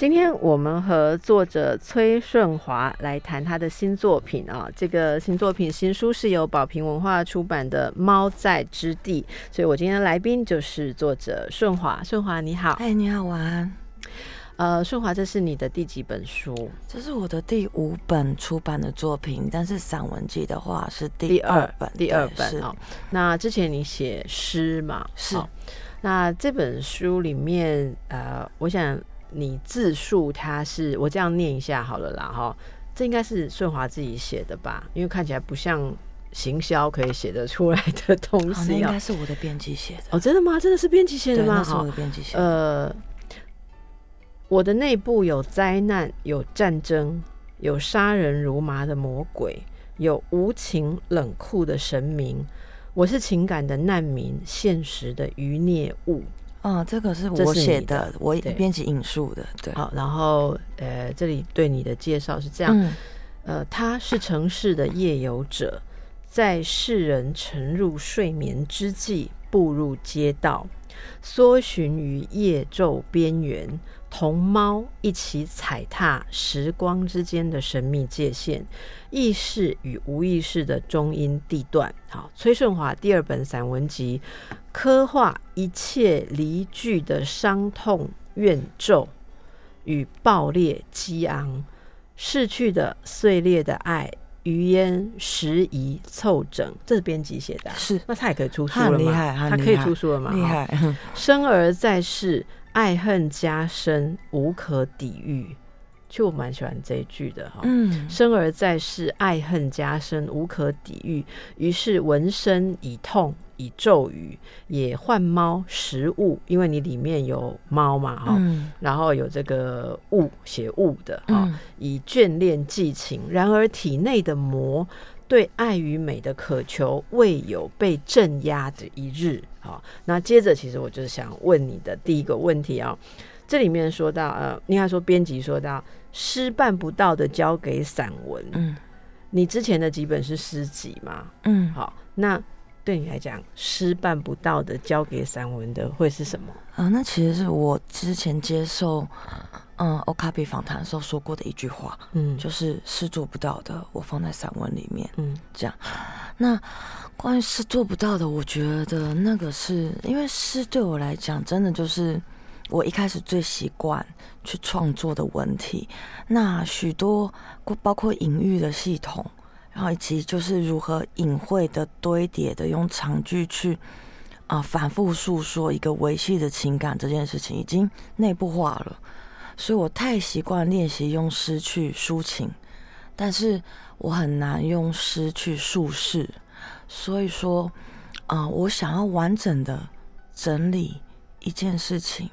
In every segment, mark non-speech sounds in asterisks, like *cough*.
今天我们和作者崔顺华来谈他的新作品啊，这个新作品新书是由宝瓶文化出版的《猫在之地》，所以我今天的来宾就是作者顺华。顺华你好，哎，你好，晚安。呃，顺华，这是你的第几本书？这是我的第五本出版的作品，但是散文集的话是第二本，第二本哦。那之前你写诗嘛？是。那这本书里面，呃，我想。你自述他是我这样念一下好了啦哈，这应该是顺华自己写的吧？因为看起来不像行销可以写得出来的东西。那应该是我的编辑写的哦，真的吗？真的是编辑写的吗？是我的编辑写的。呃，我的内部有灾难，有战争，有杀人如麻的魔鬼，有无情冷酷的神明。我是情感的难民，现实的余孽物。嗯，这个是我写的，我编辑引述的。对，好，然后呃，这里对你的介绍是这样，呃，他是城市的夜游者，在世人沉入睡眠之际，步入街道，搜寻于夜昼边缘，同猫一起踩踏时光之间的神秘界限，意识与无意识的中音地段。好，崔顺华第二本散文集。刻画一切离聚的伤痛、怨咒与爆裂、激昂，逝去的、碎裂的爱，余烟拾遗凑整。这是编辑写的，是那他也可以出书了吗？他可以出书了吗？厉害！生而在世，爱恨加深，无可抵御。就我蛮喜欢这一句的哈。嗯，生而在世，爱恨加深，无可抵御。于是闻声以痛。以咒语也换猫食物，因为你里面有猫嘛哈，然后有这个物写物的哈，以眷恋寄情。然而体内的魔对爱与美的渴求未有被镇压的一日。好，那接着其实我就是想问你的第一个问题啊，这里面说到呃，应该说编辑说到诗办不到的交给散文，嗯，你之前的几本是诗集嘛？嗯，好，那。对你来讲，诗办不到的，交给散文的会是什么？啊，那其实是我之前接受嗯 O 卡比访谈时候说过的一句话，嗯，就是诗做不到的，我放在散文里面，嗯，这样。那关于诗做不到的，我觉得那个是因为诗对我来讲，真的就是我一开始最习惯去创作的文体。那许多包括隐喻的系统。然后以及就是如何隐晦的堆叠的用长句去啊反复诉说一个维系的情感这件事情已经内部化了，所以我太习惯练习用诗去抒情，但是我很难用诗去述事，所以说啊我想要完整的整理一件事情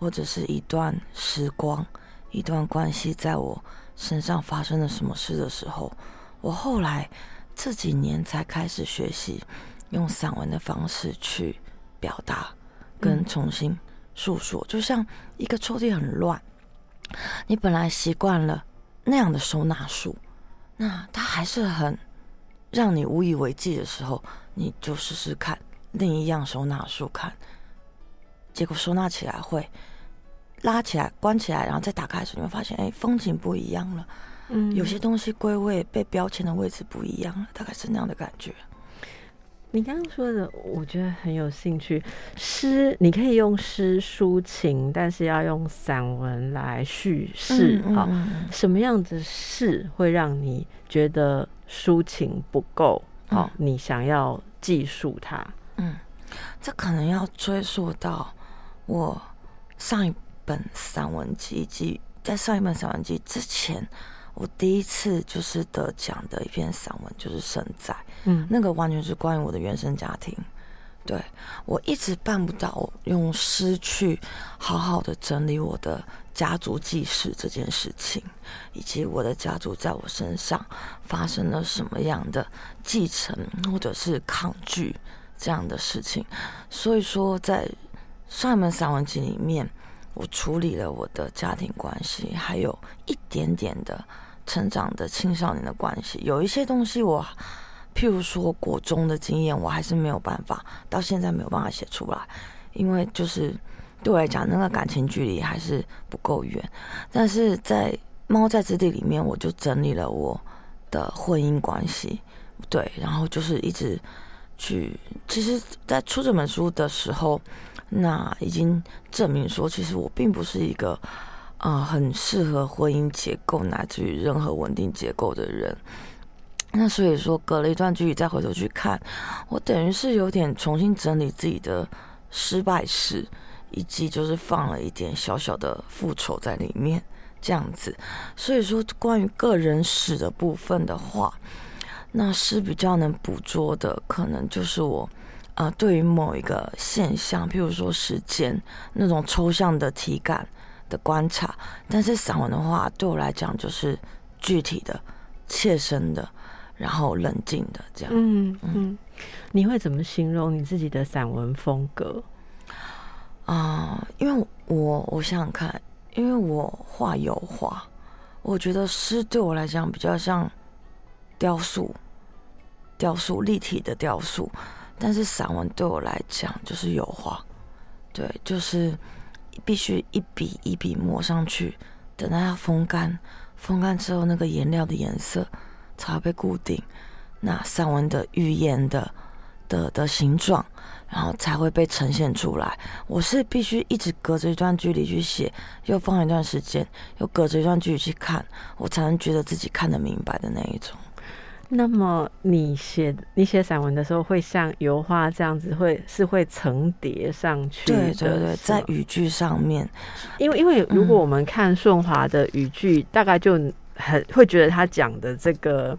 或者是一段时光一段关系在我身上发生了什么事的时候。我后来这几年才开始学习用散文的方式去表达跟重新诉说，就像一个抽屉很乱，你本来习惯了那样的收纳术，那它还是很让你无以为继的时候，你就试试看另一样收纳术，看结果收纳起来会拉起来、关起来，然后再打开的时候，你会发现，哎，风景不一样了。嗯，有些东西归位被标签的位置不一样了，大概是那样的感觉。你刚刚说的，我觉得很有兴趣。诗，你可以用诗抒情，但是要用散文来叙事。好，什么样的事会让你觉得抒情不够？好，你想要记述它？嗯，这可能要追溯到我上一本散文集及在上一本散文集之前。我第一次就是得奖的一篇散文，就是《生在》，嗯，那个完全是关于我的原生家庭。对我一直办不到用诗去好好的整理我的家族记事这件事情，以及我的家族在我身上发生了什么样的继承或者是抗拒，这样的事情。所以说，在上一门散文集里面，我处理了我的家庭关系，还有一点点的成长的青少年的关系。有一些东西，我譬如说国中的经验，我还是没有办法，到现在没有办法写出来，因为就是对我来讲，那个感情距离还是不够远。但是在猫在之地里面，我就整理了我的婚姻关系，对，然后就是一直去。其实，在出这本书的时候，那已经证明说，其实我并不是一个啊很适合婚姻结构乃至于任何稳定结构的人。那所以说，隔了一段距离再回头去看，我等于是有点重新整理自己的失败史，以及就是放了一点小小的复仇在里面。这样子，所以说关于个人史的部分的话，那是比较能捕捉的，可能就是我，呃，对于某一个现象，譬如说时间那种抽象的体感的观察。但是散文的话，对我来讲就是具体的、切身的，然后冷静的这样。嗯嗯，你会怎么形容你自己的散文风格？啊，因为我我想想看。因为我画油画，我觉得诗对我来讲比较像雕塑，雕塑立体的雕塑。但是散文对我来讲就是油画，对，就是必须一笔一笔抹上去，等到它风干，风干之后那个颜料的颜色才会被固定。那散文的语言的的的形状。然后才会被呈现出来。我是必须一直隔着一段距离去写，又放一段时间，又隔着一段距离去看，我才能觉得自己看得明白的那一种。那么你写你写散文的时候，会像油画这样子，会是会层叠上去？对对对，在语句上面，因为因为如果我们看顺华的语句，大概就很会觉得他讲的这个。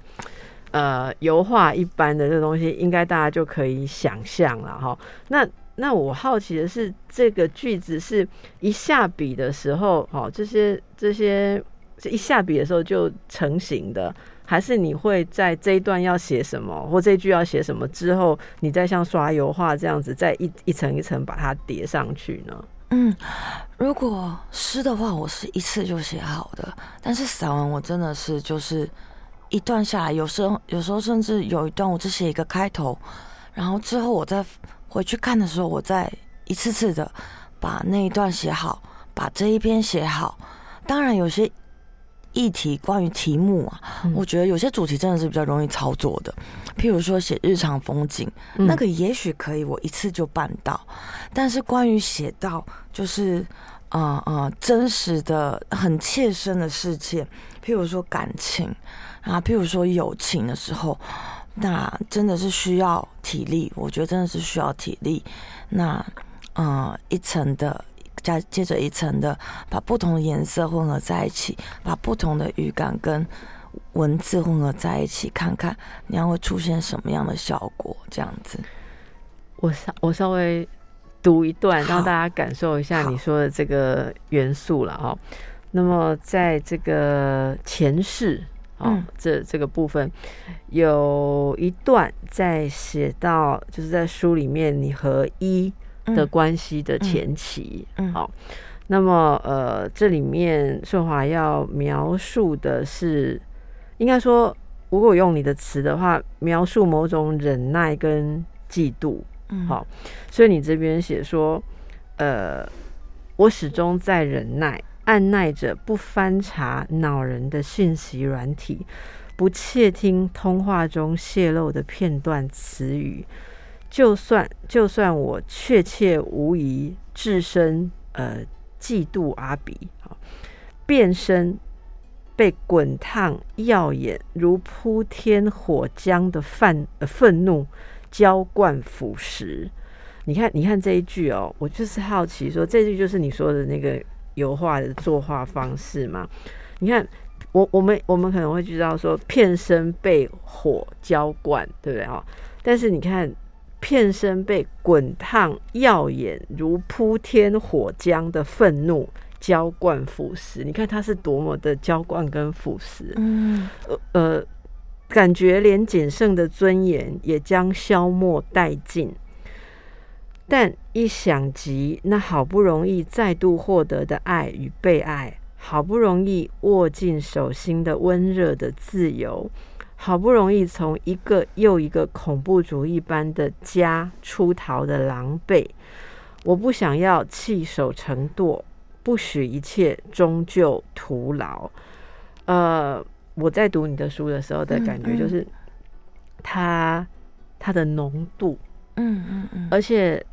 呃，油画一般的这东西，应该大家就可以想象了哈。那那我好奇的是，这个句子是一下笔的时候，哦，这些这些这一下笔的时候就成型的，还是你会在这一段要写什么，或这句要写什么之后，你再像刷油画这样子，再一一层一层把它叠上去呢？嗯，如果诗的话，我是一次就写好的，但是散文我真的是就是。一段下来，有时候有时候甚至有一段，我只写一个开头，然后之后我再回去看的时候，我再一次次的把那一段写好，把这一篇写好。当然，有些议题关于题目啊，我觉得有些主题真的是比较容易操作的。譬如说写日常风景，那个也许可以我一次就办到。但是关于写到就是啊啊真实的很切身的事件，譬如说感情。啊，譬如说友情的时候，那真的是需要体力，我觉得真的是需要体力。那，嗯，一层的加接着一层的，把不同的颜色混合在一起，把不同的语感跟文字混合在一起，看看你要会出现什么样的效果。这样子，我稍我稍微读一段，让大家感受一下你说的这个元素了哈。那么，在这个前世。哦，这这个部分有一段在写到，就是在书里面你和一的关系的前期。嗯，好，那么呃，这里面顺华要描述的是，应该说，如果用你的词的话，描述某种忍耐跟嫉妒。嗯，好，所以你这边写说，呃，我始终在忍耐。按耐着不翻查恼人的信息软体，不窃听通话中泄露的片段词语。就算就算我确切无疑置身呃嫉妒阿比，变身被滚烫耀眼如铺天火浆的愤愤怒浇灌腐蚀。你看，你看这一句哦，我就是好奇说，这句就是你说的那个。油画的作画方式吗，你看，我我们我们可能会知道说，片身被火浇灌，对不对啊？但是你看，片身被滚烫耀眼如铺天火浆的愤怒浇灌腐蚀，你看它是多么的浇灌跟腐蚀，嗯，呃呃，感觉连仅剩的尊严也将消磨殆尽。但一想及那好不容易再度获得的爱与被爱，好不容易握进手心的温热的自由，好不容易从一个又一个恐怖主义般的家出逃的狼狈，我不想要弃守成惰，不许一切终究徒劳。呃，我在读你的书的时候的感觉就是，它它的浓度，嗯嗯嗯，而且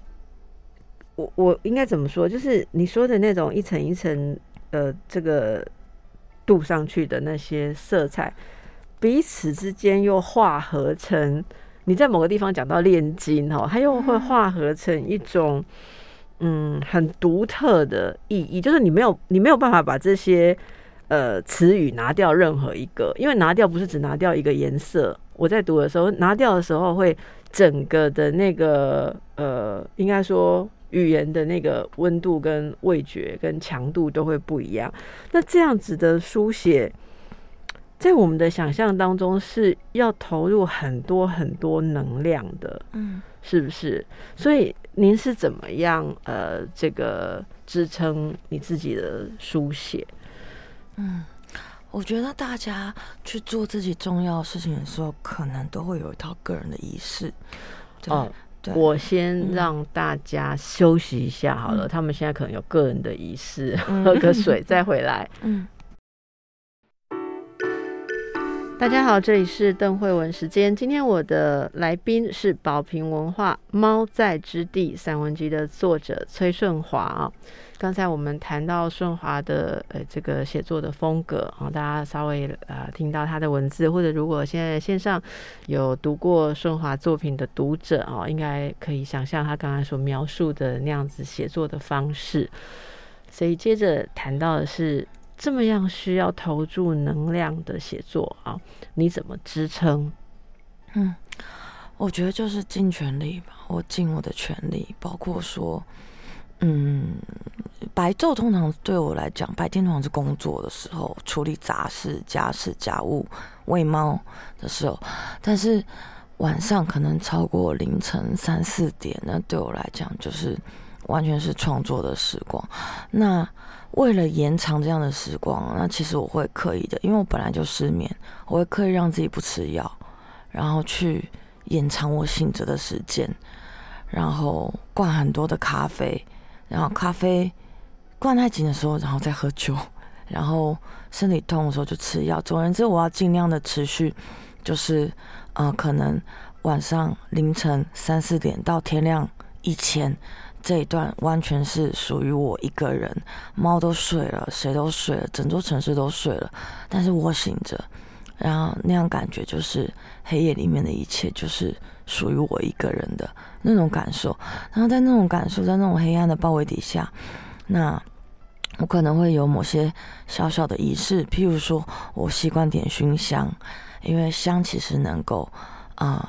我我应该怎么说？就是你说的那种一层一层呃，这个镀上去的那些色彩，彼此之间又化合成。你在某个地方讲到炼金哦，它又会化合成一种嗯很独特的意义，就是你没有你没有办法把这些。呃，词语拿掉任何一个，因为拿掉不是只拿掉一个颜色。我在读的时候，拿掉的时候会整个的那个呃，应该说语言的那个温度跟味觉跟强度都会不一样。那这样子的书写，在我们的想象当中是要投入很多很多能量的，嗯，是不是？所以您是怎么样呃，这个支撑你自己的书写？嗯，我觉得大家去做自己重要事情的时候，可能都会有一套个人的仪式。哦，我先让大家休息一下好了，他们现在可能有个人的仪式，喝个水再回来。嗯。大家好，这里是邓慧文时间。今天我的来宾是宝瓶文化《猫在之地》散文集的作者崔顺华啊。刚才我们谈到顺华的呃这个写作的风格啊，大家稍微呃听到他的文字，或者如果现在线上有读过顺华作品的读者啊，应该可以想象他刚才所描述的那样子写作的方式。所以接着谈到的是。这么样需要投注能量的写作啊，你怎么支撑？嗯，我觉得就是尽全力吧，我尽我的全力，包括说，嗯，白昼通常对我来讲，白天通常是工作的时候，处理杂事、家事、家务、喂猫的时候，但是晚上可能超过凌晨三四点，那对我来讲就是完全是创作的时光。那为了延长这样的时光，那其实我会刻意的，因为我本来就失眠，我会刻意让自己不吃药，然后去延长我醒着的时间，然后灌很多的咖啡，然后咖啡灌太紧的时候，然后再喝酒，然后身体痛的时候就吃药。总而言之，我要尽量的持续，就是呃，可能晚上凌晨三四点到天亮以前。这一段完全是属于我一个人，猫都睡了，谁都睡了，整座城市都睡了，但是我醒着，然后那样感觉就是黑夜里面的一切就是属于我一个人的那种感受。然后在那种感受，在那种黑暗的包围底下，那我可能会有某些小小的仪式，譬如说我习惯点熏香，因为香其实能够啊。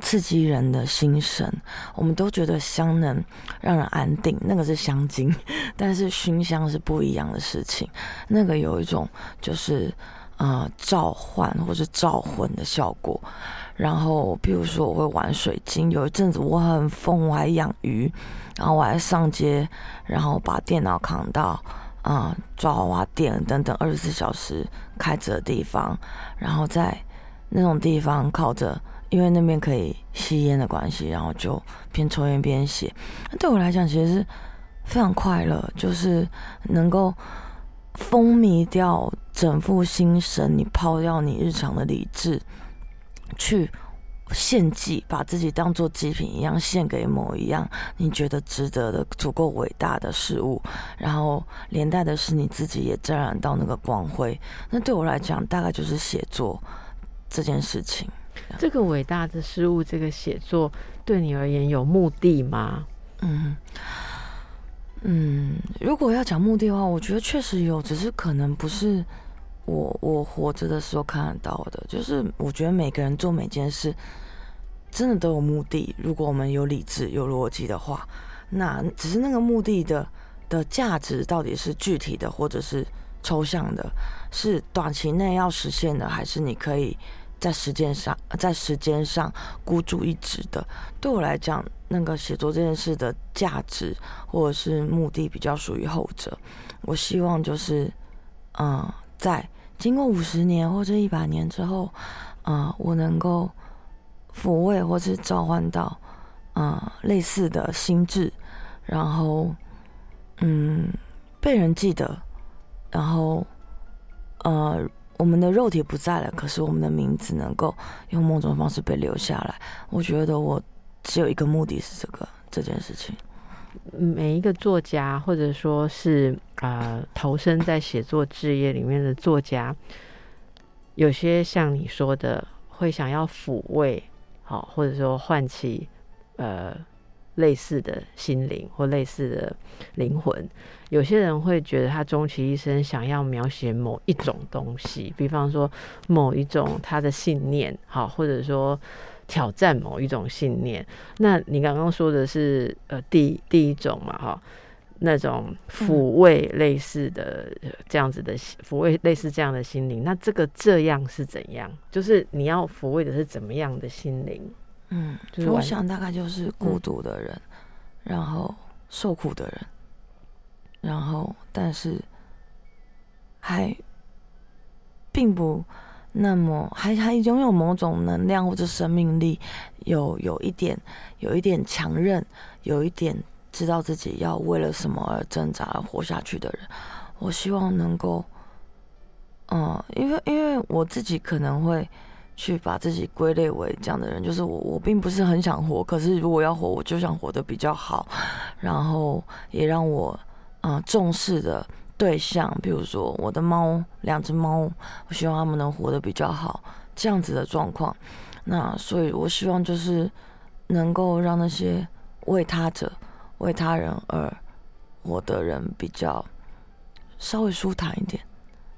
刺激人的心神，我们都觉得香能让人安定，那个是香精，*laughs* 但是熏香是不一样的事情，那个有一种就是啊召唤或者召魂的效果。然后，比如说我会玩水晶，有一阵子我很疯，我还养鱼，然后我还上街，然后把电脑扛到啊抓娃娃店等等二十四小时开着的地方，然后在那种地方靠着。因为那边可以吸烟的关系，然后就边抽烟边写。那对我来讲，其实是非常快乐，就是能够风靡掉整副心神，你抛掉你日常的理智，去献祭，把自己当做祭品一样献给某一样你觉得值得的、足够伟大的事物，然后连带的是你自己也沾染到那个光辉。那对我来讲，大概就是写作这件事情。这个伟大的事物，这个写作对你而言有目的吗？嗯嗯，如果要讲目的的话，我觉得确实有，只是可能不是我我活着的时候看得到的。就是我觉得每个人做每件事，真的都有目的。如果我们有理智、有逻辑的话，那只是那个目的的的价值到底是具体的，或者是抽象的，是短期内要实现的，还是你可以？在时间上，在时间上孤注一掷的。对我来讲，那个写作这件事的价值或者是目的比较属于后者。我希望就是，嗯，在经过五十年或者一百年之后，嗯，我能够抚慰或是召唤到，嗯，类似的心智，然后，嗯，被人记得，然后，呃，我们的肉体不在了，可是我们的名字能够用某种方式被留下来。我觉得我只有一个目的是这个这件事情。每一个作家，或者说是啊，投身在写作事业里面的作家，有些像你说的，会想要抚慰，好，或者说唤起呃类似的心灵或类似的灵魂。有些人会觉得他终其一生想要描写某一种东西，比方说某一种他的信念，好，或者说。挑战某一种信念，那你刚刚说的是呃第第一种嘛哈，那种抚慰类似的这样子的抚慰类似这样的心灵，那这个这样是怎样？就是你要抚慰的是怎么样的心灵？嗯，我想大概就是孤独的人，然后受苦的人，然后但是还并不。那么还还拥有某种能量或者生命力，有有一点有一点强韧，有一点知道自己要为了什么而挣扎而活下去的人，我希望能够，嗯，因为因为我自己可能会去把自己归类为这样的人，就是我我并不是很想活，可是如果要活，我就想活得比较好，然后也让我嗯重视的。对象，比如说我的猫，两只猫，我希望它们能活得比较好，这样子的状况。那所以，我希望就是能够让那些为他者、为他人而活的人比较稍微舒坦一点，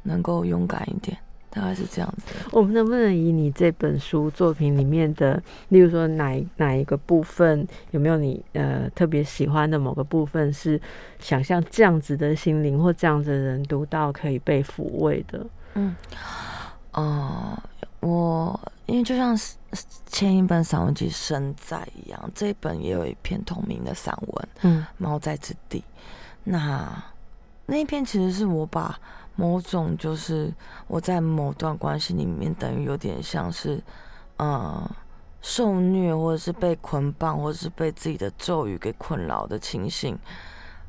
能够勇敢一点。大概是这样子。我们能不能以你这本书作品里面的，例如说哪哪一个部分，有没有你呃特别喜欢的某个部分，是想象这样子的心灵或这样子的人读到可以被抚慰的？嗯，哦，我因为就像前一本散文集《生在》一样，这一本也有一篇同名的散文，嗯，《猫在之地》。那那一篇其实是我把。某种就是我在某段关系里面，等于有点像是，呃，受虐或者是被捆绑，或者是被自己的咒语给困扰的情形，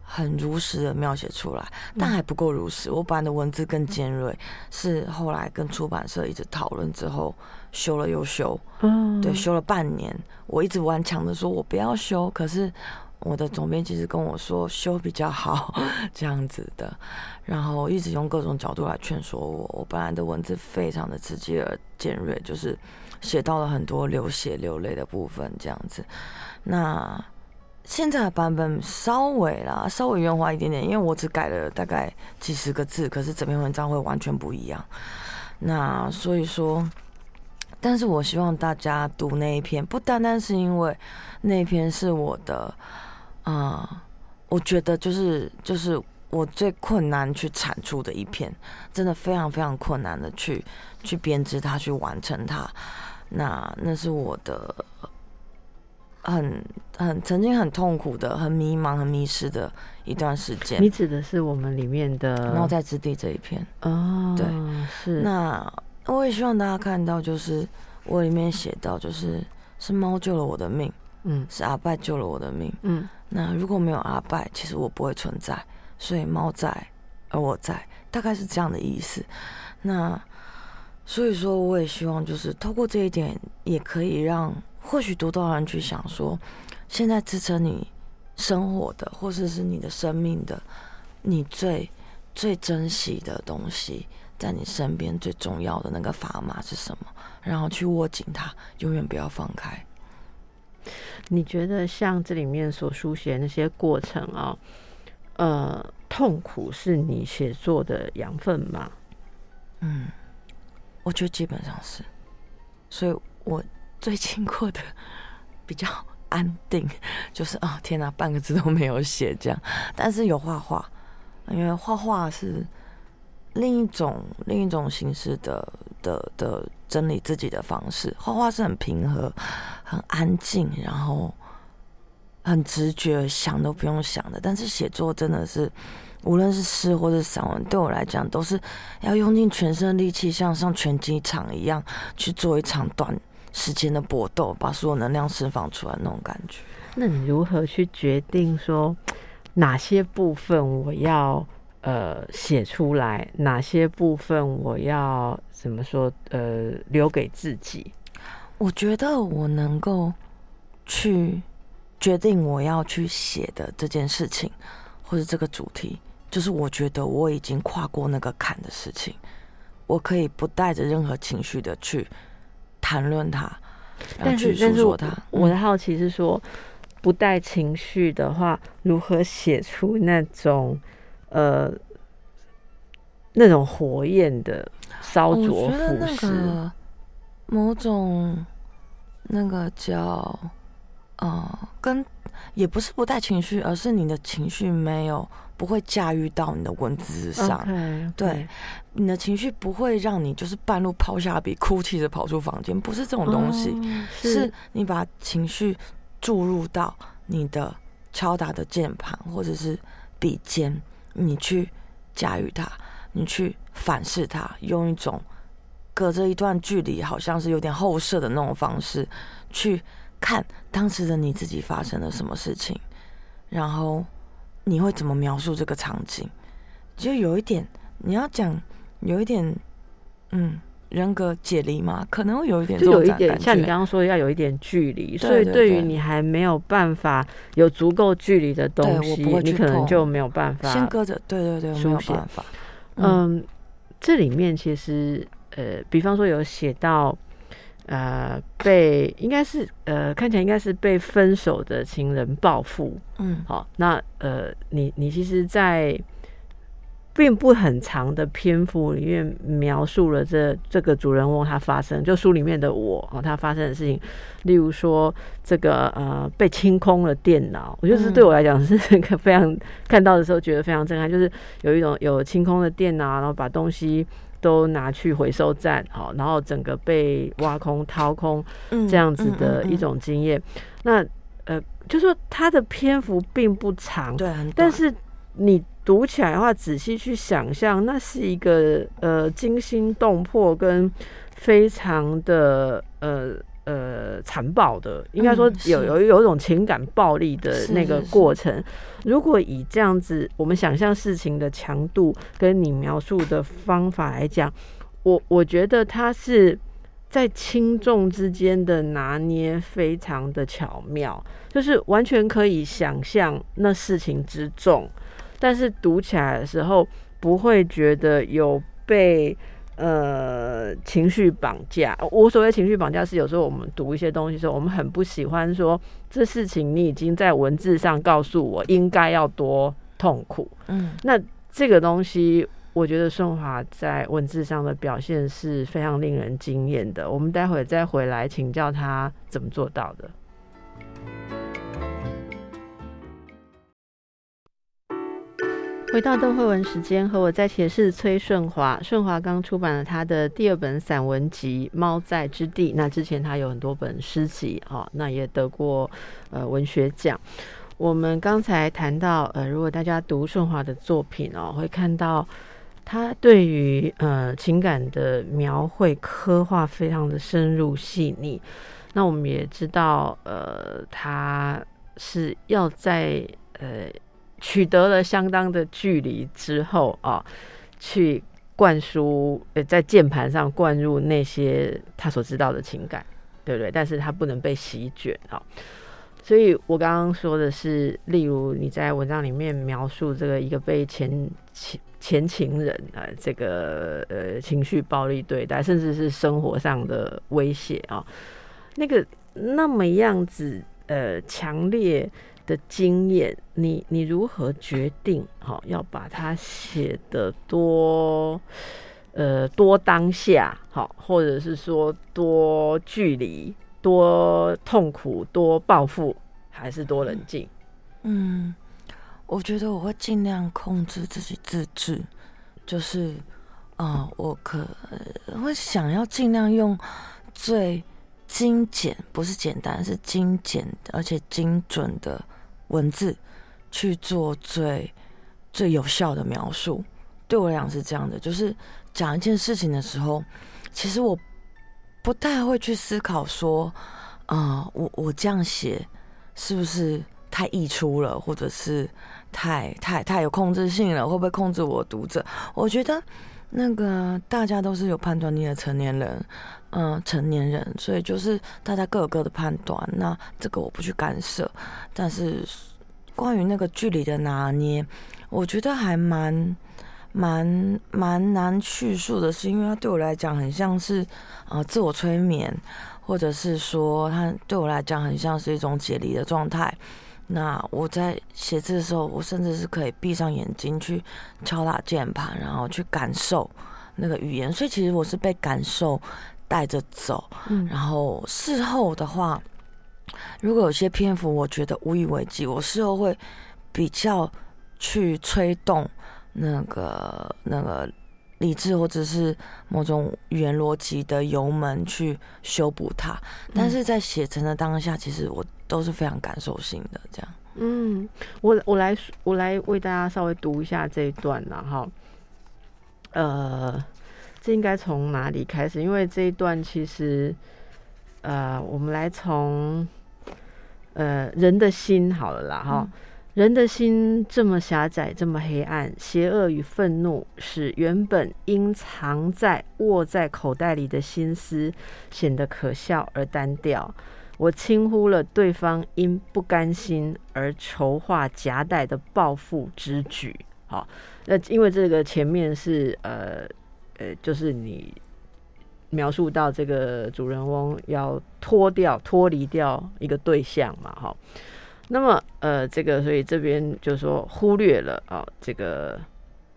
很如实的描写出来，但还不够如实。我把的文字更尖锐，是后来跟出版社一直讨论之后修了又修，嗯，对，修了半年，我一直顽强的说我不要修，可是。我的总编辑是跟我说修比较好，这样子的，然后一直用各种角度来劝说我。我本来的文字非常的直接而尖锐，就是写到了很多流血流泪的部分，这样子。那现在的版本稍微啦，稍微圆滑一点点，因为我只改了大概几十个字，可是整篇文章会完全不一样。那所以说，但是我希望大家读那一篇，不单单是因为那一篇是我的。啊，我觉得就是就是我最困难去产出的一篇，真的非常非常困难的去去编织它，去完成它。那那是我的很很曾经很痛苦的、很迷茫、很迷失的一段时间。你指的是我们里面的《猫在之地》这一篇哦，对，是。那我也希望大家看到，就是我里面写到，就是是猫救了我的命，嗯，是阿拜救了我的命，嗯。那如果没有阿拜，其实我不会存在。所以猫在，而我在，大概是这样的意思。那所以说，我也希望就是透过这一点，也可以让或许读到人去想说，现在支撑你生活的，或者是你的生命的，你最最珍惜的东西，在你身边最重要的那个砝码是什么？然后去握紧它，永远不要放开。你觉得像这里面所书写那些过程啊，呃，痛苦是你写作的养分吗？嗯，我觉得基本上是，所以我最近过得比较安定，就是啊，天哪，半个字都没有写这样，但是有画画，因为画画是另一种另一种形式的的的。整理自己的方式。画画是很平和、很安静，然后很直觉，想都不用想的。但是写作真的是，无论是诗或者散文，对我来讲都是要用尽全身力气，像上拳击场一样去做一场短时间的搏斗，把所有能量释放出来那种感觉。那你如何去决定说哪些部分我要？呃，写出来哪些部分我要怎么说？呃，留给自己。我觉得我能够去决定我要去写的这件事情，或者这个主题，就是我觉得我已经跨过那个坎的事情，我可以不带着任何情绪的去谈论它，但是诉说它。我的好奇是说，不带情绪的话，如何写出那种？呃，那种火焰的烧灼腐蚀，某种那个叫呃，跟也不是不带情绪，而是你的情绪没有不会驾驭到你的文字上。对，你的情绪不会让你就是半路抛下笔，哭泣着跑出房间，不是这种东西，是你把情绪注入到你的敲打的键盘或者是笔尖。你去驾驭它，你去反噬它，用一种隔着一段距离，好像是有点后射的那种方式，去看当时的你自己发生了什么事情，然后你会怎么描述这个场景？就有一点，你要讲有一点，嗯。人格解离嘛，可能会有一点，就有一点像你刚刚说的，要有一点距离。所以对于你还没有办法有足够距离的东西，你可能就没有办法先搁着。对对对，没有办法。嗯，这里面其实呃，比方说有写到呃，被应该是呃，看起来应该是被分手的情人报复。嗯，好，那呃，你你其实，在。并不很长的篇幅里面描述了这这个主人翁他发生就书里面的我哦他发生的事情，例如说这个呃被清空了电脑，我就是对我来讲是 *laughs* 一个非常看到的时候觉得非常震撼，就是有一种有清空的电脑，然后把东西都拿去回收站，好，然后整个被挖空掏空这样子的一种经验。那呃，就说它的篇幅并不长，对，但是你。读起来的话，仔细去想象，那是一个呃惊心动魄跟非常的呃呃残暴的，应该说有有有一种情感暴力的那个过程。如果以这样子我们想象事情的强度跟你描述的方法来讲，我我觉得它是在轻重之间的拿捏非常的巧妙，就是完全可以想象那事情之重。但是读起来的时候，不会觉得有被呃情绪绑架。我所谓情绪绑架，是有时候我们读一些东西的时候，我们很不喜欢说这事情你已经在文字上告诉我应该要多痛苦。嗯，那这个东西，我觉得顺华在文字上的表现是非常令人惊艳的。我们待会再回来请教他怎么做到的。回到邓慧文时间，和我在一起的是崔顺华。顺华刚出版了他的第二本散文集《猫在之地》，那之前他有很多本诗集，哈，那也得过呃文学奖。我们刚才谈到，呃，如果大家读顺华的作品哦，会看到他对于呃情感的描绘刻画非常的深入细腻。那我们也知道，呃，他是要在呃。取得了相当的距离之后啊，去灌输呃在键盘上灌入那些他所知道的情感，对不对？但是他不能被席卷啊。所以我刚刚说的是，例如你在文章里面描述这个一个被前前前情人啊，这个呃情绪暴力对待，甚至是生活上的威胁啊，那个那么样子呃强烈。的经验，你你如何决定？好，要把它写的多，呃，多当下，好，或者是说多距离、多痛苦、多报复，还是多冷静？嗯，我觉得我会尽量控制自己自制，就是啊，我可会想要尽量用最精简，不是简单，是精简而且精准的文字去做最最有效的描述。对我来讲是这样的，就是讲一件事情的时候，其实我不太会去思考说，啊，我我这样写是不是太溢出了，或者是太太太有控制性了，会不会控制我读者？我觉得。那个大家都是有判断力的成年人，嗯，成年人，所以就是大家各有各的判断。那这个我不去干涉，但是关于那个距离的拿捏，我觉得还蛮蛮蛮难叙述的，是因为它对我来讲很像是啊自我催眠，或者是说它对我来讲很像是一种解离的状态。那我在写字的时候，我甚至是可以闭上眼睛去敲打键盘，然后去感受那个语言。所以其实我是被感受带着走。嗯，然后事后的话，如果有些篇幅我觉得无以为继，我事后会比较去吹动那个那个理智或者是某种语言逻辑的油门去修补它。但是在写成的当下，其实我。都是非常感受性的，这样。嗯，我我来我来为大家稍微读一下这一段了哈。呃，这应该从哪里开始？因为这一段其实，呃，我们来从呃人的心好了啦哈。人的心这么狭窄，这么黑暗，邪恶与愤怒使原本应藏在握在口袋里的心思显得可笑而单调。我轻忽了对方因不甘心而筹划夹带的报复之举。好，那因为这个前面是呃呃，就是你描述到这个主人翁要脱掉、脱离掉一个对象嘛，哈。那么呃，这个所以这边就说忽略了啊，这个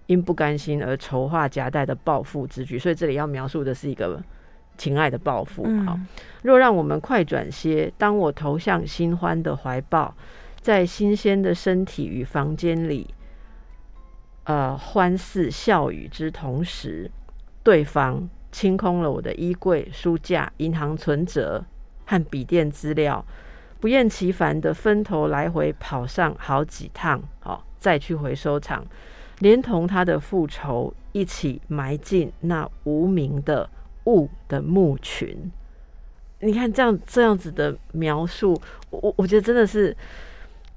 因不甘心而筹划夹带的报复之举，所以这里要描述的是一个。情爱的报复，好。若让我们快转些，当我投向新欢的怀抱，在新鲜的身体与房间里，呃，欢似笑语之同时，对方清空了我的衣柜、书架、银行存折和笔电资料，不厌其烦的分头来回跑上好几趟，好，再去回收厂，连同他的复仇一起埋进那无名的。物的墓群，你看这样这样子的描述，我我觉得真的是，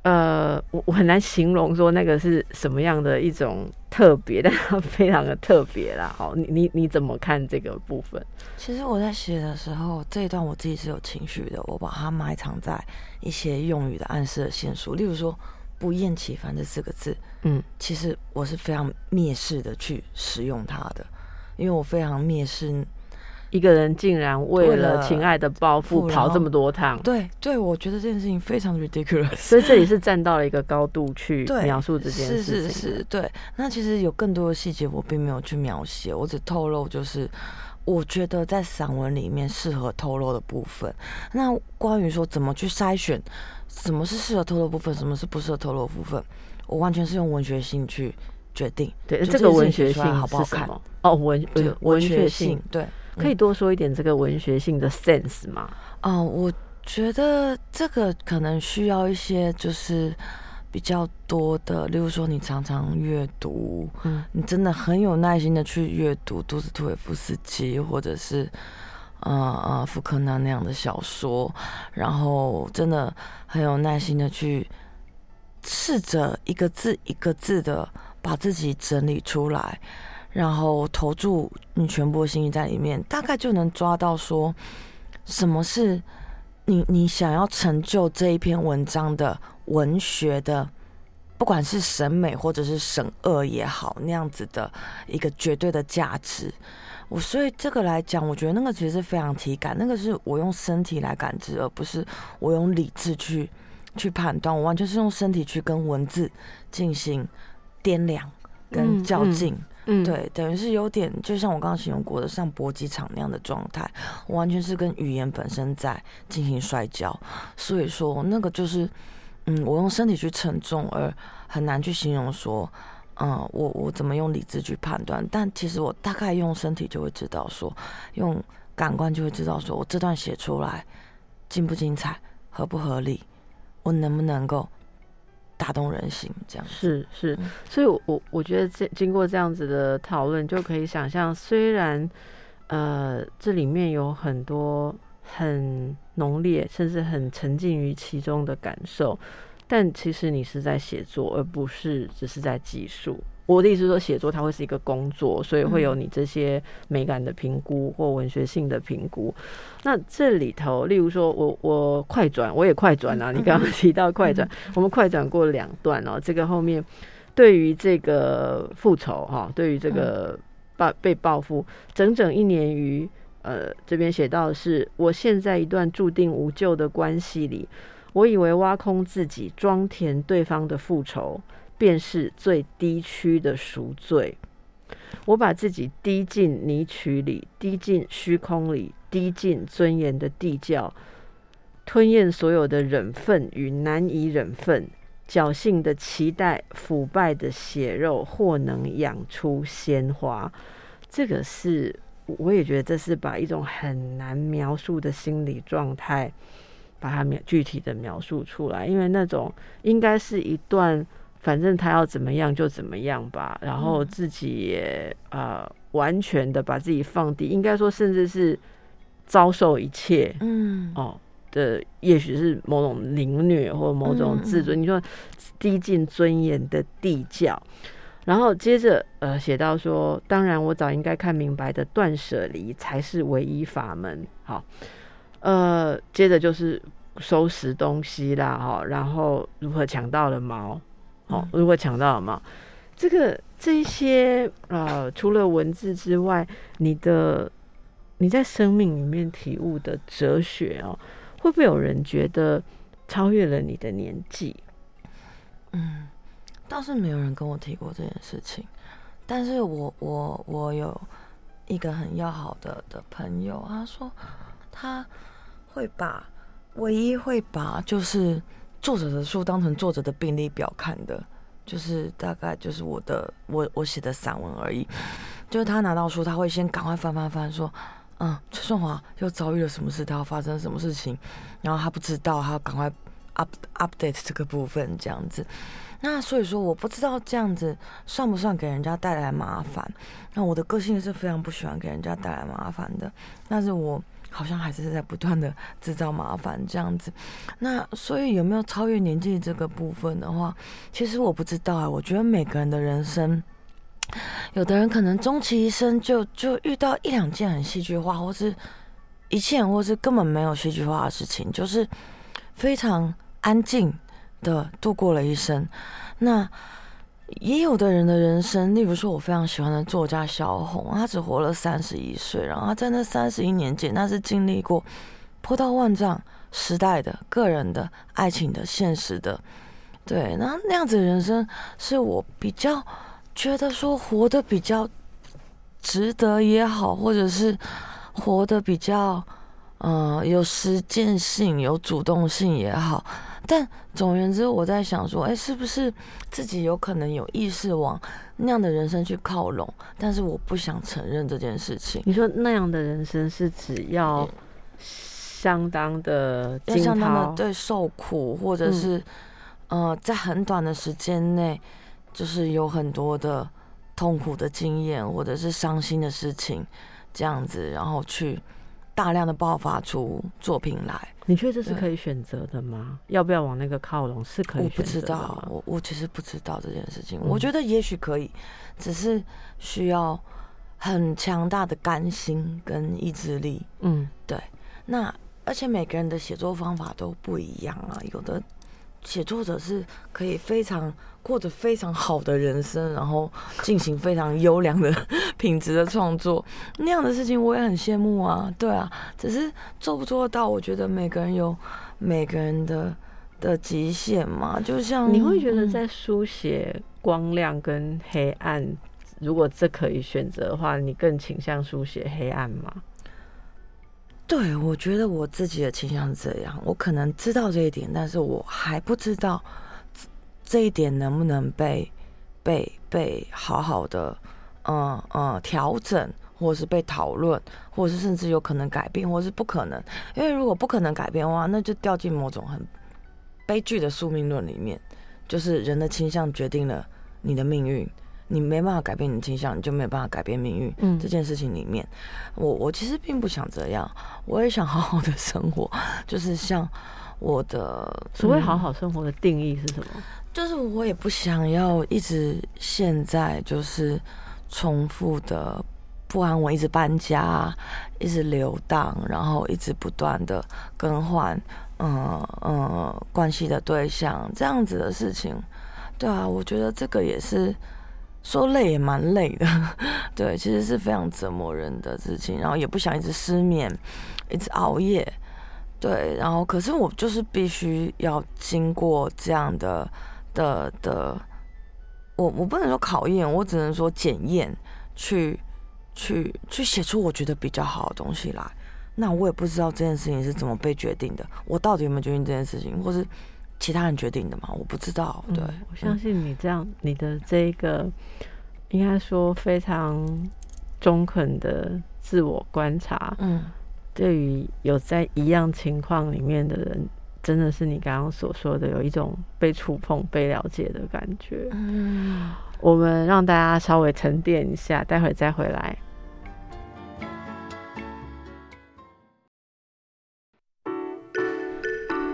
呃，我我很难形容说那个是什么样的一种特别，但它非常的特别啦。*laughs* 好，你你你怎么看这个部分？其实我在写的时候，这一段我自己是有情绪的，我把它埋藏在一些用语的暗示的线索，例如说“不厌其烦”这四个字，嗯，其实我是非常蔑视的去使用它的，因为我非常蔑视。一个人竟然为了情爱的报复跑这么多趟，对对，我觉得这件事情非常 ridiculous，*laughs* 所以这里是站到了一个高度去 *laughs* 描述这件事情。是是是，对。那其实有更多的细节我并没有去描写，我只透露就是我觉得在散文里面适合透露的部分。那关于说怎么去筛选什么是适合透露部分，什么是不适合透露部分，我完全是用文学性去决定。对，这个文学性好不好看？哦，文文学性对。可以多说一点这个文学性的 sense 吗？啊，我觉得这个可能需要一些就是比较多的，例如说你常常阅读，嗯，你真的很有耐心的去阅读杜斯托耶夫斯基或者是呃呃福克纳那样的小说，然后真的很有耐心的去试着一个字一个字的把自己整理出来。然后投注你全部的心意在里面，大概就能抓到说，什么是你你想要成就这一篇文章的文学的，不管是审美或者是审恶也好，那样子的一个绝对的价值。我所以这个来讲，我觉得那个其实是非常体感，那个是我用身体来感知，而不是我用理智去去判断。我完全是用身体去跟文字进行掂量跟较劲。嗯，对，等于是有点，就像我刚刚形容过的，像搏击场那样的状态，完全是跟语言本身在进行摔跤。所以说，那个就是，嗯，我用身体去承重，而很难去形容说，嗯，我我怎么用理智去判断？但其实我大概用身体就会知道，说用感官就会知道，说我这段写出来精不精彩，合不合理，我能不能够打动人心？这样是是，所以，我我觉得这经过这样子的讨论，就可以想象，虽然呃这里面有很多很浓烈，甚至很沉浸于其中的感受。但其实你是在写作，而不是只是在记述。我的意思是说，写作它会是一个工作，所以会有你这些美感的评估或文学性的评估。那这里头，例如说我我快转，我也快转啊。你刚刚提到快转，我们快转过两段哦。这个后面对于这个复仇哈，对于这个报被报复，整整一年余，呃，这边写到的是我现在一段注定无救的关系里。我以为挖空自己装填对方的复仇，便是最低区的赎罪。我把自己滴进泥渠里，滴进虚空里，滴进尊严的地窖，吞咽所有的忍愤与难以忍愤，侥幸的期待腐败的血肉或能养出鲜花。这个是，我也觉得这是把一种很难描述的心理状态。把它描具体的描述出来，因为那种应该是一段，反正他要怎么样就怎么样吧，然后自己也啊完全的把自己放低，应该说甚至是遭受一切，嗯。哦的，也许是某种凌虐或某种自尊，你说低进尊严的地窖，然后接着呃写到说，当然我早应该看明白的，断舍离才是唯一法门，好。呃，接着就是收拾东西啦，哈，然后如何抢到了猫，哦，如果抢到了猫，这个这些呃，除了文字之外，你的你在生命里面体悟的哲学哦，会不会有人觉得超越了你的年纪？嗯，倒是没有人跟我提过这件事情，但是我我我有一个很要好的的朋友，他说他。会把唯一会把就是作者的书当成作者的病历表看的，就是大概就是我的我我写的散文而已。就是他拿到书，他会先赶快翻翻翻，说嗯，崔顺华又遭遇了什么事，他要发生什么事情，然后他不知道，他要赶快 up update 这个部分这样子。那所以说，我不知道这样子算不算给人家带来麻烦。那我的个性是非常不喜欢给人家带来麻烦的，但是我。好像还是在不断的制造麻烦这样子，那所以有没有超越年纪这个部分的话，其实我不知道啊。我觉得每个人的人生，有的人可能终其一生就就遇到一两件很戏剧化，或是一件或是根本没有戏剧化的事情，就是非常安静的度过了一生。那。也有的人的人生，例如说，我非常喜欢的作家小红，他只活了三十一岁，然后他在那三十一年间，那是经历过波涛万丈、时代的、个人的、爱情的、现实的，对，那那样子的人生，是我比较觉得说活得比较值得也好，或者是活得比较呃有实践性、有主动性也好。但总而言之，我在想说，哎，是不是自己有可能有意识往那样的人生去靠拢？但是我不想承认这件事情。你说那样的人生是只要相当的、要相当的对受苦，或者是呃，在很短的时间内，就是有很多的痛苦的经验，或者是伤心的事情，这样子，然后去。大量的爆发出作品来，你觉得这是可以选择的吗？要不要往那个靠拢？是可以我不知道？我我其实不知道这件事情。我觉得也许可以，只是需要很强大的甘心跟意志力。嗯，对。那而且每个人的写作方法都不一样啊，有的。写作者是可以非常过着非常好的人生，然后进行非常优良的 *laughs* 品质的创作，那样的事情我也很羡慕啊。对啊，只是做不做得到，我觉得每个人有每个人的的极限嘛。就像你会觉得在书写光亮跟黑暗，如果这可以选择的话，你更倾向书写黑暗吗？对，我觉得我自己的倾向是这样。我可能知道这一点，但是我还不知道这一点能不能被被被好好的，嗯嗯调整，或者是被讨论，或者是甚至有可能改变，或是不可能。因为如果不可能改变的话，那就掉进某种很悲剧的宿命论里面，就是人的倾向决定了你的命运。你没办法改变你的倾向，你就没有办法改变命运。嗯，这件事情里面，我我其实并不想这样，我也想好好的生活。*laughs* 就是像我的所谓好好生活的定义是什么？就是我也不想要一直现在就是重复的不安稳，一直搬家，一直流荡，然后一直不断的更换，嗯嗯，关系的对象这样子的事情。对啊，我觉得这个也是。说累也蛮累的，*laughs* 对，其实是非常折磨人的事情，然后也不想一直失眠，一直熬夜，对，然后可是我就是必须要经过这样的的的，我我不能说考验，我只能说检验，去去去写出我觉得比较好的东西来。那我也不知道这件事情是怎么被决定的，我到底有没有决定这件事情，或是。其他人决定的嘛，我不知道。对，我相信你这样，你的这一个应该说非常中肯的自我观察，嗯，对于有在一样情况里面的人，真的是你刚刚所说的有一种被触碰、被了解的感觉。嗯，我们让大家稍微沉淀一下，待会再回来。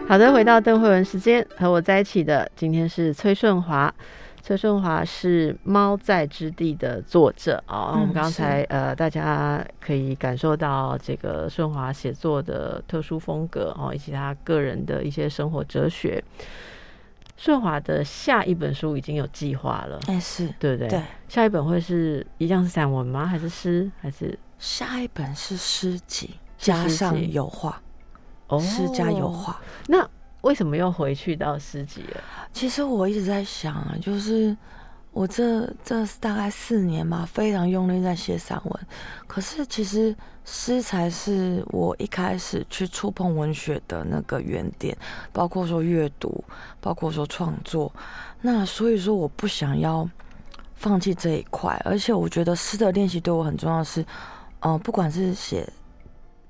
好的，回到邓慧文时间，和我在一起的今天是崔顺华。崔顺华是《猫在之地》的作者啊。我们刚才呃，大家可以感受到这个顺华写作的特殊风格哦，以及他个人的一些生活哲学。顺华的下一本书已经有计划了，哎，是对不对？对，下一本会是一样是散文吗？还是诗？还是下一本是诗集加上油画？诗加油画，那为什么又回去到诗集了？其实我一直在想啊，就是我这这大概四年吧，非常用力在写散文。可是其实诗才是我一开始去触碰文学的那个原点，包括说阅读，包括说创作。那所以说，我不想要放弃这一块，而且我觉得诗的练习对我很重要。是，嗯，不管是写。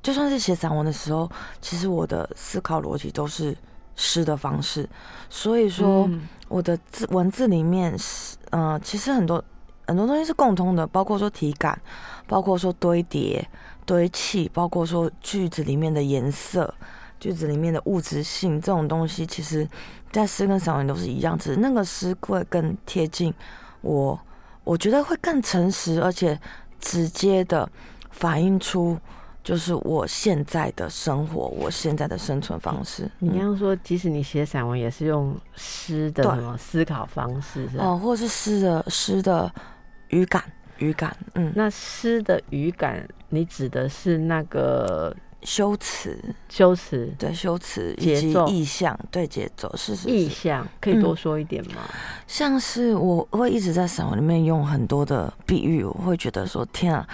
就算是写散文的时候，其实我的思考逻辑都是诗的方式，所以说我的字文字里面是，嗯，其实很多很多东西是共通的，包括说体感，包括说堆叠、堆砌，包括说句子里面的颜色、句子里面的物质性这种东西，其实在诗跟散文都是一样，只是那个诗会更贴近我，我觉得会更诚实，而且直接的反映出。就是我现在的生活，我现在的生存方式。你刚刚说，即使你写散文，也是用诗的什么思考方式，是吧？哦，或是诗的诗的语感，语感。嗯，那诗的语感，你指的是那个修辞，修辞对修辞以及意象，对节奏是是意象，可以多说一点吗？像是我会一直在散文里面用很多的比喻，我会觉得说，天啊，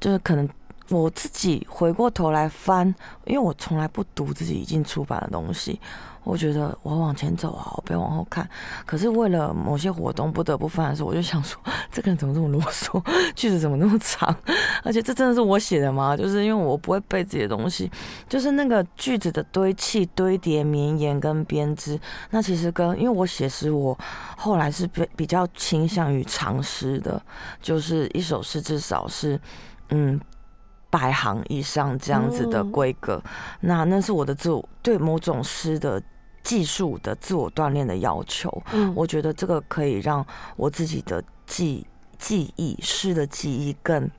就是可能。我自己回过头来翻，因为我从来不读自己已经出版的东西，我觉得我往前走啊，我不要往后看。可是为了某些活动不得不翻的时候，我就想说，*laughs* 这个人怎么这么啰嗦，*laughs* 句子怎么那么长？而且这真的是我写的吗？就是因为我不会背自己的东西，就是那个句子的堆砌、堆叠、绵延跟编织，那其实跟因为我写诗，我后来是比比较倾向于长诗的，就是一首诗至少是嗯。百行以上这样子的规格，那那是我的自我对某种诗的技术的自我锻炼的要求。嗯，我觉得这个可以让我自己的记记忆诗的记忆更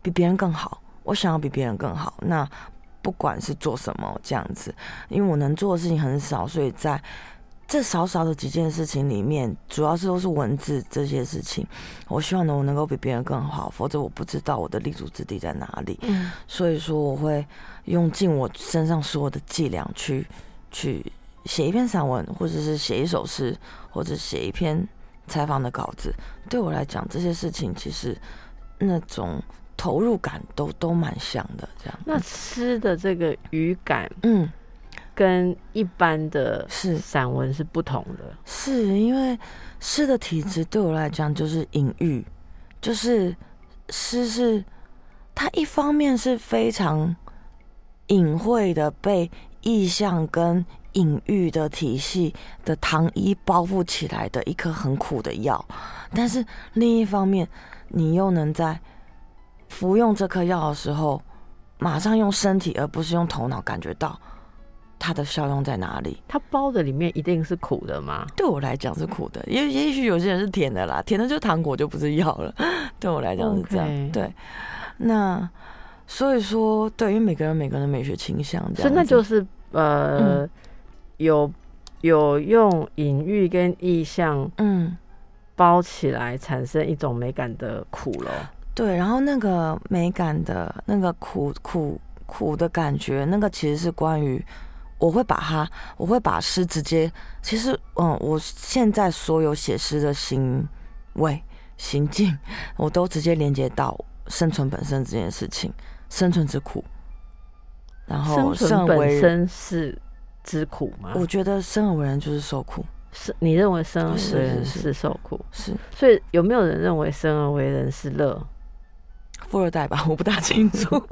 比别人更好。我想要比别人更好，那不管是做什么这样子，因为我能做的事情很少，所以在。这少少的几件事情里面，主要是都是文字这些事情。我希望呢，我能够比别人更好，否则我不知道我的立足之地在哪里。嗯，所以说我会用尽我身上所有的伎俩去去写一篇散文，或者是写一首诗，或者写一篇采访的稿子。对我来讲，这些事情其实那种投入感都都蛮像的。这样，那诗的这个语感，嗯。跟一般的是散文是不同的，是因为诗的体质对我来讲就是隐喻，就是诗是它一方面是非常隐晦的被意象跟隐喻的体系的糖衣包覆起来的一颗很苦的药，但是另一方面你又能在服用这颗药的时候。马上用身体，而不是用头脑感觉到它的效用在哪里。它包的里面一定是苦的吗？对我来讲是苦的，也也许有些人是甜的啦，甜的就糖果就不是药了。*laughs* 对我来讲是这样。对，那所以说，对，因为每个人每个人的美学倾向，所以那就是呃，有有用隐喻跟意象，嗯，包起来产生一种美感的苦了。对，然后那个美感的那个苦苦苦的感觉，那个其实是关于，我会把它，我会把诗直接，其实，嗯，我现在所有写诗的行为行径，我都直接连接到生存本身这件事情，生存之苦。然后生而本身是之苦吗？我觉得生而为人就是受苦。是你认为生而为人是受苦？是。所以有没有人认为生而为人是乐？富二代吧，我不大清楚。*laughs*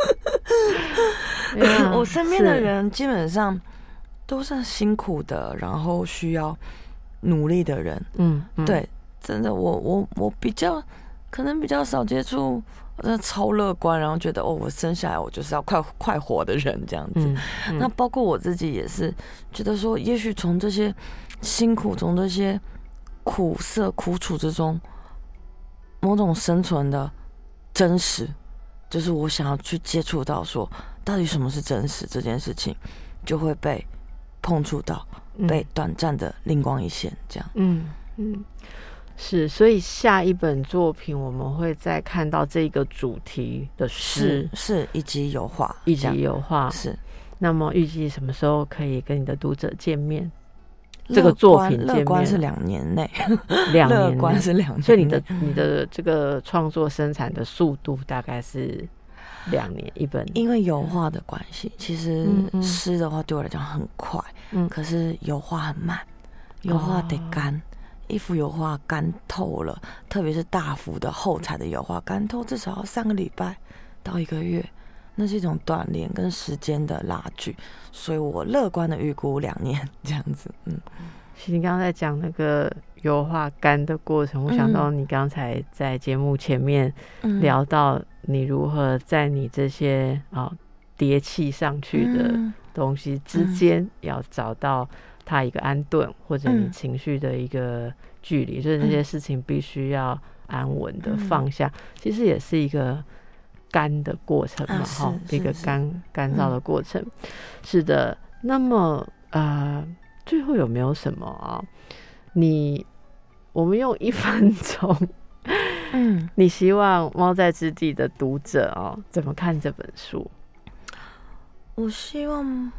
*laughs* 我身边的人基本上都是辛苦的，然后需要努力的人。嗯，对，真的，我我我比较可能比较少接触，真的超乐观，然后觉得哦，我生下来我就是要快快活的人这样子。那包括我自己也是觉得说，也许从这些辛苦，从这些苦涩苦楚之中，某种生存的。真实，就是我想要去接触到，说到底什么是真实这件事情，就会被碰触到，被短暂的灵光一现，这样。嗯嗯，是，所以下一本作品我们会再看到这个主题的诗，是以及油画，以及油画。是。那么预计什么时候可以跟你的读者见面？这个作品乐观是两年内，*laughs* 两年观是两年，所以你的你的这个创作生产的速度大概是两年一本。因为油画的关系，其实诗的话对我来讲很快，嗯，可是油画很慢，油画得干，一幅油画干透了，特别是大幅的厚彩的油画干透，至少要三个礼拜到一个月。那是一种锻炼跟时间的拉锯，所以我乐观的预估两年这样子。嗯，其实你刚刚在讲那个油画干的过程，我想到你刚才在节目前面聊到你如何在你这些啊叠砌上去的东西之间，要找到它一个安顿，或者你情绪的一个距离，就是这些事情必须要安稳的放下，其实也是一个。干的过程嘛，哈，一个干干燥的过程，是的。那么，呃，最后有没有什么啊？你，我们用一分钟，*laughs* 嗯，*laughs* 你希望《猫在之地》的读者哦，怎么看这本书？我希望，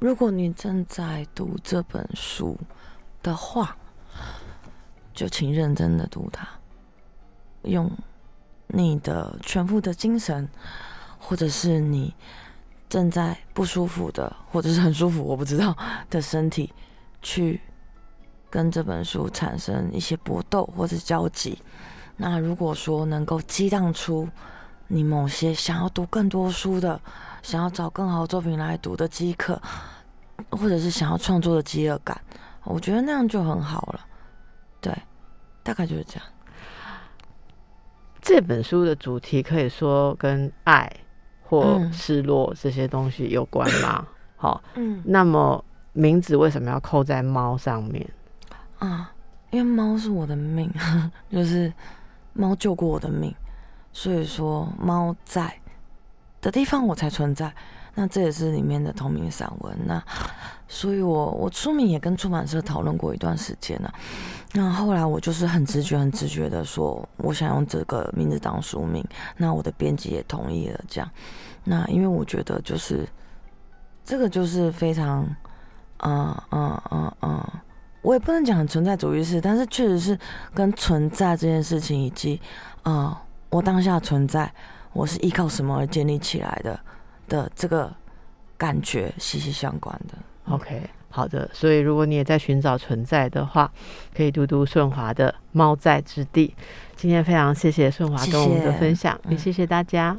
如果你正在读这本书的话，就请认真的读它，用。你的全部的精神，或者是你正在不舒服的，或者是很舒服，我不知道的身体，去跟这本书产生一些搏斗或者交集。那如果说能够激荡出你某些想要读更多书的，想要找更好作品来读的饥渴，或者是想要创作的饥饿感，我觉得那样就很好了。对，大概就是这样。这本书的主题可以说跟爱或失落这些东西有关吗？*coughs* 好，嗯，那么名字为什么要扣在猫上面？啊，因为猫是我的命，*laughs* 就是猫救过我的命，所以说猫在的地方我才存在。那这也是里面的同名散文。那所以我我书名也跟出版社讨论过一段时间了。那后来我就是很直觉、很直觉的说，我想用这个名字当书名。那我的编辑也同意了，这样。那因为我觉得就是这个就是非常，嗯嗯嗯嗯，我也不能讲存在主义式，但是确实是跟存在这件事情以及，嗯，我当下存在，我是依靠什么而建立起来的的这个感觉息息相关的。OK，好的。所以如果你也在寻找存在的话，可以读读顺华的《猫在之地》。今天非常谢谢顺华跟我们的分享，也谢谢大家。